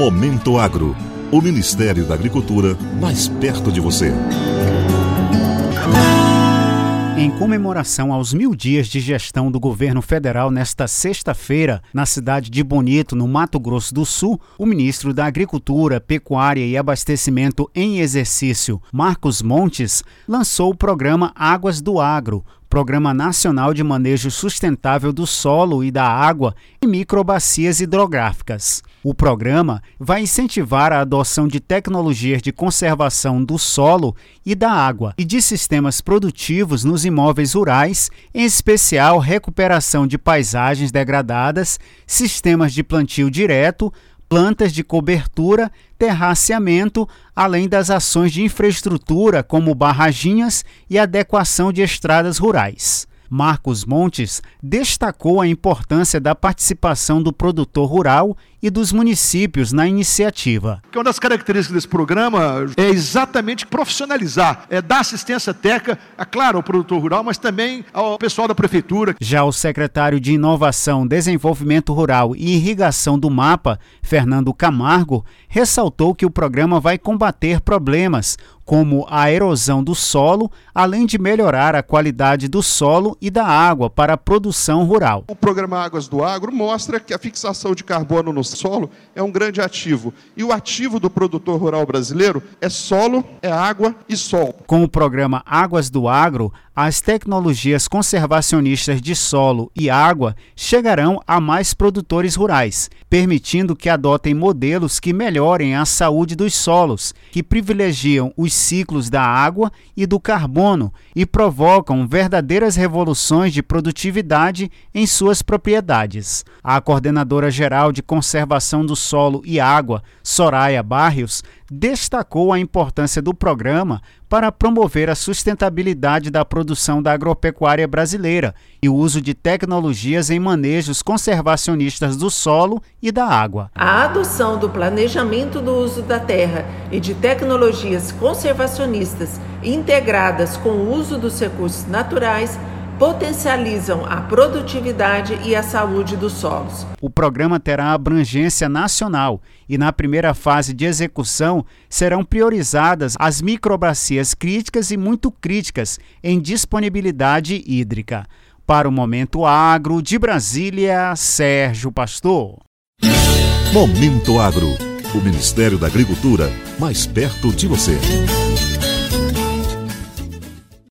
Momento Agro. O Ministério da Agricultura mais perto de você. Em comemoração aos mil dias de gestão do governo federal nesta sexta-feira, na cidade de Bonito, no Mato Grosso do Sul, o ministro da Agricultura, Pecuária e Abastecimento em Exercício, Marcos Montes, lançou o programa Águas do Agro, Programa Nacional de Manejo Sustentável do Solo e da Água e Microbacias Hidrográficas. O programa vai incentivar a adoção de tecnologias de conservação do solo e da água e de sistemas produtivos nos imóveis rurais, em especial recuperação de paisagens degradadas, sistemas de plantio direto, plantas de cobertura, terraceamento, além das ações de infraestrutura como barraginhas e adequação de estradas rurais. Marcos Montes destacou a importância da participação do produtor rural e dos municípios na iniciativa. Uma das características desse programa é exatamente profissionalizar, é dar assistência técnica, é claro, ao produtor rural, mas também ao pessoal da prefeitura. Já o secretário de Inovação, Desenvolvimento Rural e Irrigação do MAPA, Fernando Camargo, ressaltou que o programa vai combater problemas como a erosão do solo, além de melhorar a qualidade do solo e da água para a produção rural. O programa Águas do Agro mostra que a fixação de carbono no solo é um grande ativo. E o ativo do produtor rural brasileiro é solo, é água e sol. Com o programa Águas do Agro, as tecnologias conservacionistas de solo e água chegarão a mais produtores rurais, permitindo que adotem modelos que melhorem a saúde dos solos, que privilegiam os ciclos da água e do carbono e provocam verdadeiras revoluções de produtividade em suas propriedades. A coordenadora geral de conservação do solo e água, Soraya Barrios, destacou a importância do programa para promover a sustentabilidade da produção da agropecuária brasileira e o uso de tecnologias em manejos conservacionistas do solo e da água. A adoção do planejamento do uso da terra e de tecnologias conservacionistas integradas com o uso dos recursos naturais potencializam a produtividade e a saúde dos solos. O programa terá abrangência nacional e, na primeira fase de execução, serão priorizadas as microbacias críticas e muito críticas em disponibilidade hídrica. Para o Momento Agro, de Brasília, Sérgio Pastor. Momento Agro. O Ministério da Agricultura, mais perto de você.